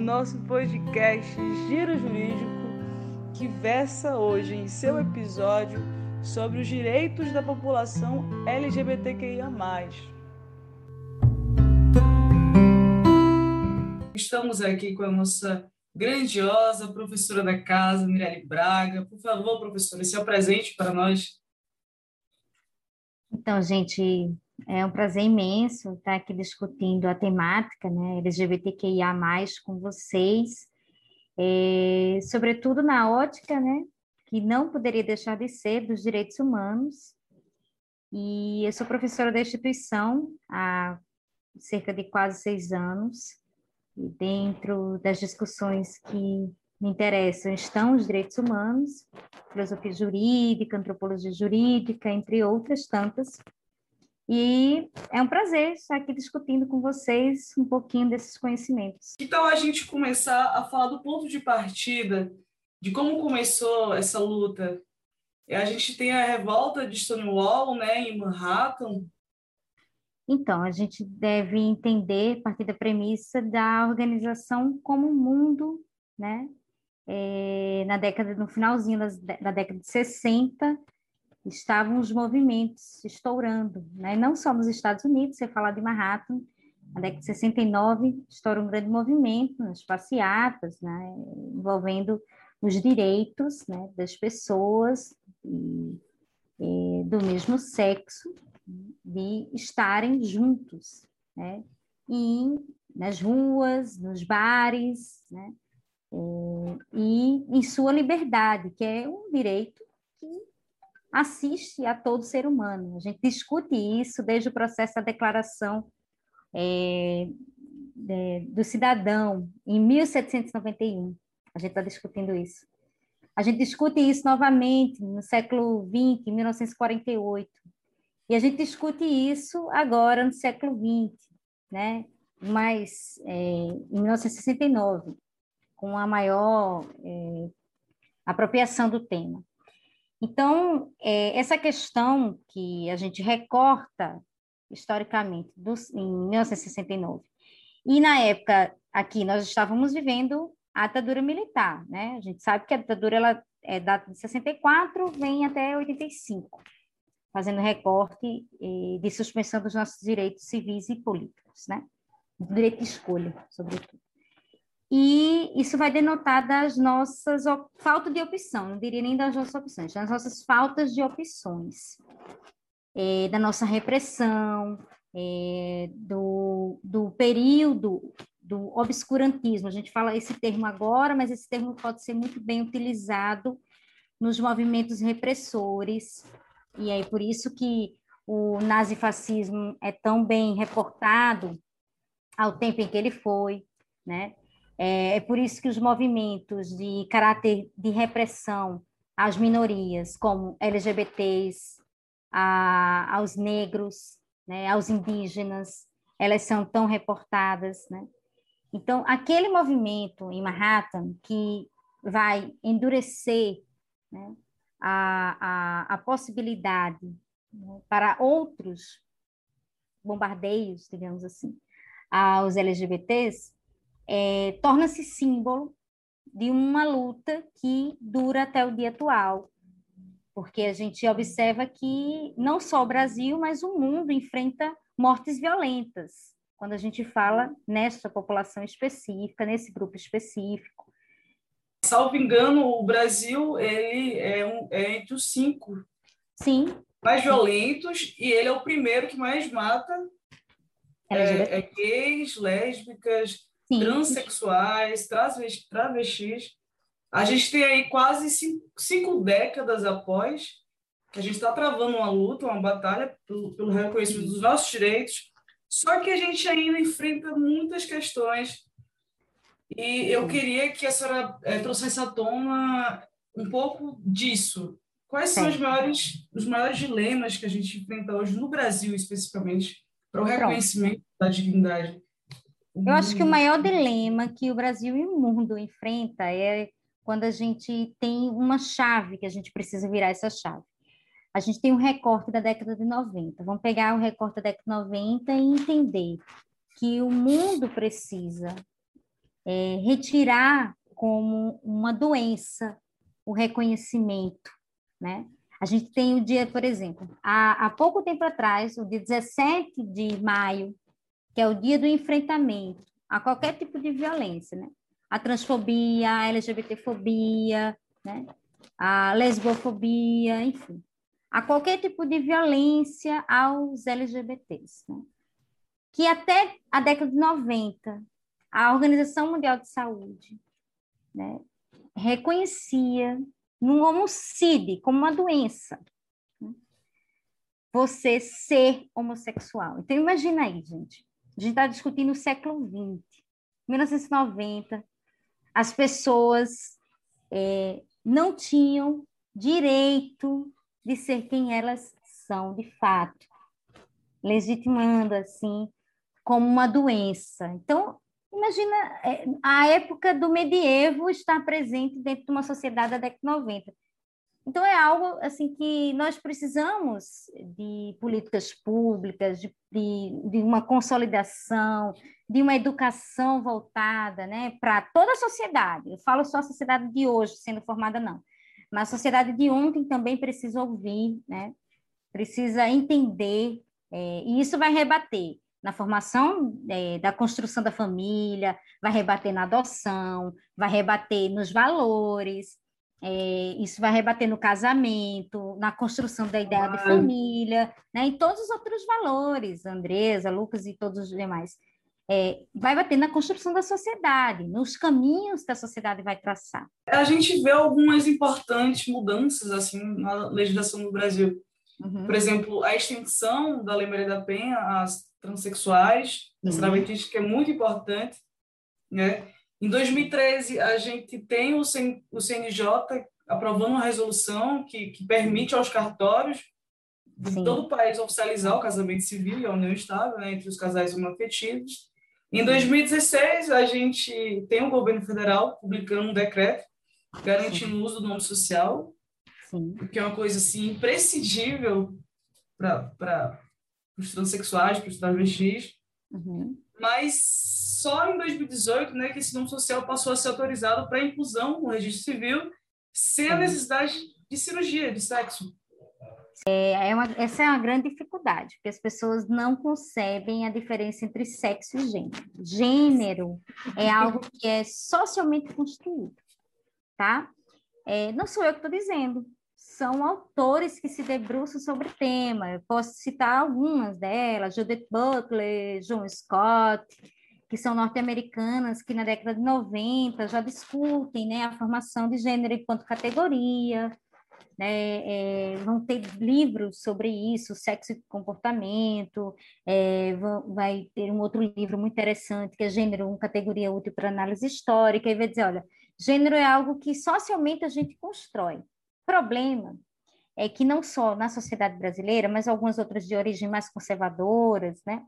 nosso podcast Giro Jurídico, que versa hoje em seu episódio sobre os direitos da população LGBTQIA. Estamos aqui com a nossa grandiosa professora da casa, Mirelle Braga. Por favor, professora, se apresente para nós. Então, gente, é um prazer imenso estar aqui discutindo a temática né, LGBTQIA+, com vocês, é, sobretudo na ótica, né, que não poderia deixar de ser dos direitos humanos. E eu sou professora da instituição há cerca de quase seis anos, e dentro das discussões que me interessam estão os direitos humanos, filosofia jurídica, antropologia jurídica, entre outras tantas. E é um prazer estar aqui discutindo com vocês um pouquinho desses conhecimentos. Então, a gente começar a falar do ponto de partida, de como começou essa luta. A gente tem a revolta de Stonewall, né, em Manhattan. Então, a gente deve entender, a partir da premissa da organização como um mundo, né, é, na década, no finalzinho das, da década de 60, estavam os movimentos estourando, né? não só nos Estados Unidos, você fala de Manhattan, na década de 69 estoura um grande movimento nas passeatas, né? envolvendo os direitos né? das pessoas e, e do mesmo sexo de estarem juntos, né? e nas ruas, nos bares, né? É, e em sua liberdade, que é um direito assiste a todo ser humano. A gente discute isso desde o processo da declaração é, de, do cidadão, em 1791. A gente está discutindo isso. A gente discute isso novamente no século XX, em 1948. E a gente discute isso agora, no século XX, né? mas é, em 1969, com a maior é, apropriação do tema. Então, é, essa questão que a gente recorta historicamente do, em 1969, e na época aqui nós estávamos vivendo a ditadura militar, né? A gente sabe que a ditadura ela é data de 64, vem até 85, fazendo recorte de suspensão dos nossos direitos civis e políticos, né? Direito de escolha, sobretudo e isso vai denotar das nossas falta de opção, não diria nem das nossas opções, das nossas faltas de opções, é, da nossa repressão, é, do, do período do obscurantismo. A gente fala esse termo agora, mas esse termo pode ser muito bem utilizado nos movimentos repressores, e é por isso que o nazifascismo é tão bem reportado ao tempo em que ele foi, né? É, é por isso que os movimentos de caráter de repressão às minorias, como LGBTs, a, aos negros, né, aos indígenas, elas são tão reportadas, né? Então, aquele movimento em Manhattan que vai endurecer né, a, a, a possibilidade né, para outros bombardeios, digamos assim, aos LGBTs, é, torna-se símbolo de uma luta que dura até o dia atual, porque a gente observa que não só o Brasil, mas o mundo enfrenta mortes violentas, quando a gente fala nessa população específica, nesse grupo específico. Salvo engano, o Brasil ele é, um, é entre os cinco Sim. mais violentos e ele é o primeiro que mais mata é, é gays, lésbicas, Sim. transexuais, travestis. A gente tem aí quase cinco, cinco décadas após que a gente está travando uma luta, uma batalha pelo, pelo reconhecimento dos nossos direitos, só que a gente ainda enfrenta muitas questões e eu queria que a senhora é, trouxesse à tona um pouco disso. Quais são os maiores, os maiores dilemas que a gente enfrenta hoje no Brasil, especificamente, para o reconhecimento Pronto. da dignidade? Eu acho que o maior dilema que o Brasil e o mundo enfrenta é quando a gente tem uma chave que a gente precisa virar essa chave. A gente tem um recorte da década de 90. Vamos pegar o recorte da década de 90 e entender que o mundo precisa é, retirar como uma doença o reconhecimento, né? A gente tem o dia, por exemplo, há, há pouco tempo atrás, o dia 17 de maio, que é o dia do enfrentamento a qualquer tipo de violência, né? A transfobia, a LGBTfobia, né? a lesbofobia, enfim, a qualquer tipo de violência aos LGBTs. Né? Que até a década de 90, a Organização Mundial de Saúde né, reconhecia no homicídio como uma doença. Né? Você ser homossexual. Então, imagina aí, gente. A gente está discutindo o século XX, 1990. As pessoas é, não tinham direito de ser quem elas são de fato, legitimando assim como uma doença. Então, imagina é, a época do medievo estar presente dentro de uma sociedade da década de 90. Então é algo assim que nós precisamos de políticas públicas, de, de, de uma consolidação, de uma educação voltada né, para toda a sociedade. Eu falo só a sociedade de hoje sendo formada, não. Mas a sociedade de ontem também precisa ouvir, né? precisa entender, é, e isso vai rebater na formação é, da construção da família, vai rebater na adoção, vai rebater nos valores, é, isso vai rebater no casamento, na construção da ideia de família, né, em todos os outros valores, Andresa, Lucas e todos os demais. É, vai bater na construção da sociedade, nos caminhos que a sociedade vai traçar. A gente vê algumas importantes mudanças assim na legislação do Brasil. Uhum. Por exemplo, a extensão da Lei Maria da Penha às transexuais, uhum. travestis, que é muito importante, né? Em 2013, a gente tem o, CNJ aprovando uma resolução que, que permite aos cartórios de Sim. todo o país oficializar o casamento civil e a união estável né, entre os casais homoafetivos. Em 2016, a gente tem o governo federal publicando um decreto garantindo o uso do nome social, Sim. que é uma coisa assim, imprescindível para os transexuais, para os travestis. Uhum. Mas só em 2018 né, que esse nome social passou a ser autorizado para inclusão no registro civil, sem a necessidade de cirurgia de sexo. É, é uma, essa é uma grande dificuldade, porque as pessoas não concebem a diferença entre sexo e gênero. Gênero é algo que é socialmente construído, tá? É, não sou eu que estou dizendo, são autores que se debruçam sobre o tema. Eu posso citar algumas delas, Judith Butler, John Scott, que são norte-americanas, que na década de 90 já discutem né, a formação de gênero enquanto categoria, né, é, vão ter livros sobre isso, sexo e comportamento, é, vão, vai ter um outro livro muito interessante, que é Gênero, uma categoria útil para análise histórica, e vai dizer, olha, gênero é algo que socialmente a gente constrói. Problema é que não só na sociedade brasileira, mas algumas outras de origem mais conservadoras, né,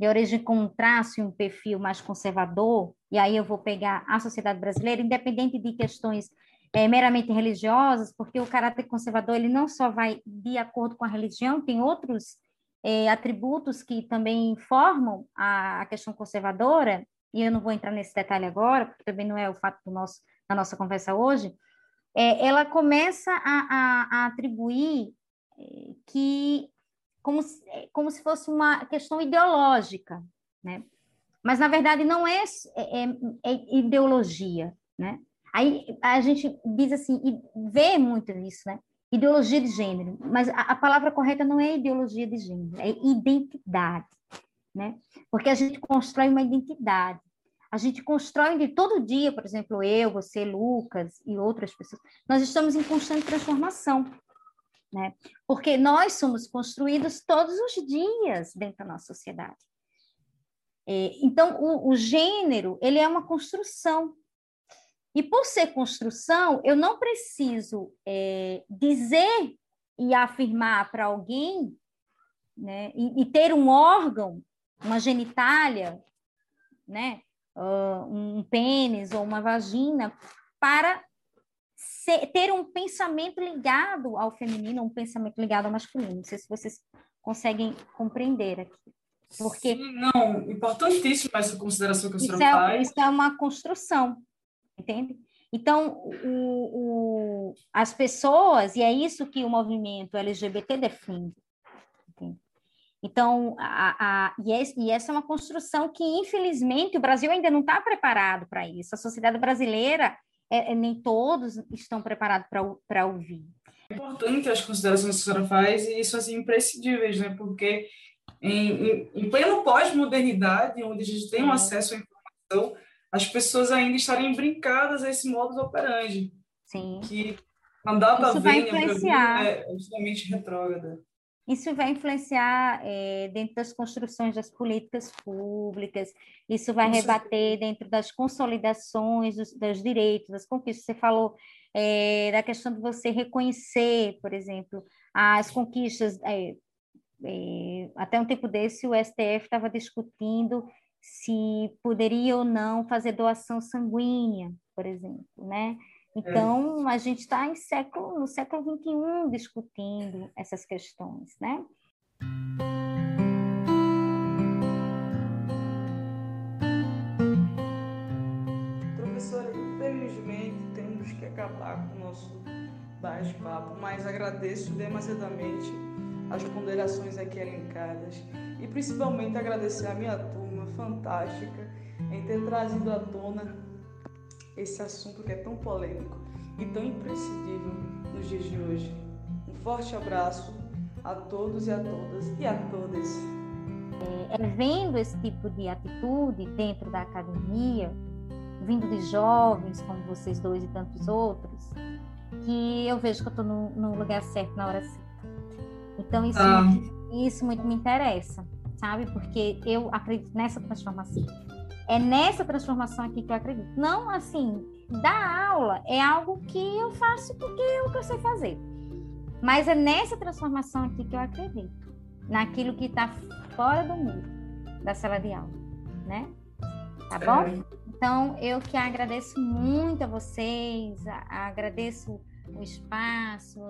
de origem com um traço e um perfil mais conservador, e aí eu vou pegar a sociedade brasileira, independente de questões é, meramente religiosas, porque o caráter conservador ele não só vai de acordo com a religião, tem outros é, atributos que também formam a, a, questão conservadora, e eu não vou entrar nesse detalhe agora, porque também não é o fato do nosso, da nossa conversa hoje, é, ela começa a, a, a atribuir que como se, é, como se fosse uma questão ideológica, né? Mas, na verdade, não é, é, é, é ideologia, né? Aí a gente diz assim, e vê muito isso, né? Ideologia de gênero, mas a, a palavra correta não é ideologia de gênero, é identidade, né? Porque a gente constrói uma identidade. A gente constrói de todo dia, por exemplo, eu, você, Lucas e outras pessoas, nós estamos em constante transformação né? Porque nós somos construídos todos os dias dentro da nossa sociedade. É, então, o, o gênero, ele é uma construção. E por ser construção, eu não preciso é, dizer e afirmar para alguém, né, e, e, ter um órgão, uma genitália, né, uh, um pênis ou uma vagina, para ser, ter um pensamento ligado ao feminino, um pensamento ligado ao masculino. Não sei se vocês conseguem compreender aqui. Porque Sim, não, importantíssima essa consideração que a senhora é, faz. Isso é uma construção, entende? Então, o, o, as pessoas, e é isso que o movimento LGBT defende. Entende? Então, a, a, e, esse, e, essa é uma construção que, infelizmente, o Brasil ainda não está preparado para isso. A sociedade brasileira, é, é, nem todos estão preparados para ouvir. É importante as considerações que a senhora faz, e isso assim, imprescindíveis, né? porque em, em, em pleno pós-modernidade, onde a gente tem um acesso à informação, as pessoas ainda estarem brincadas a esse modus operandi. Sim. Que andava Isso vai influenciar. é extremamente retrógrada. Isso vai influenciar é, dentro das construções das políticas públicas, isso vai rebater dentro das consolidações dos, dos, direitos, das conquistas. Você falou é, da questão de você reconhecer, por exemplo, as conquistas. É, até um tempo desse, o STF estava discutindo se poderia ou não fazer doação sanguínea, por exemplo, né? Então, a gente está em século, no século XXI discutindo essas questões, né? Professora, infelizmente temos que acabar com o nosso bate-papo, mas agradeço demasiadamente as ponderações aqui elencadas e principalmente agradecer a minha turma fantástica em ter trazido à tona esse assunto que é tão polêmico e tão imprescindível nos dias de hoje. Um forte abraço a todos e a todas e a todas. É, é vendo esse tipo de atitude dentro da academia, vindo de jovens como vocês dois e tantos outros, que eu vejo que eu estou no, no, lugar certo na hora certa. Então isso, ah. isso muito me interessa, sabe? Porque eu acredito nessa transformação. É nessa transformação aqui que eu acredito. Não assim, dar aula é algo que eu faço porque é o que eu sei fazer. Mas é nessa transformação aqui que eu acredito. Naquilo que está fora do muro da sala de aula, né? Tá bom? É. Então, eu que agradeço muito a vocês, agradeço o espaço.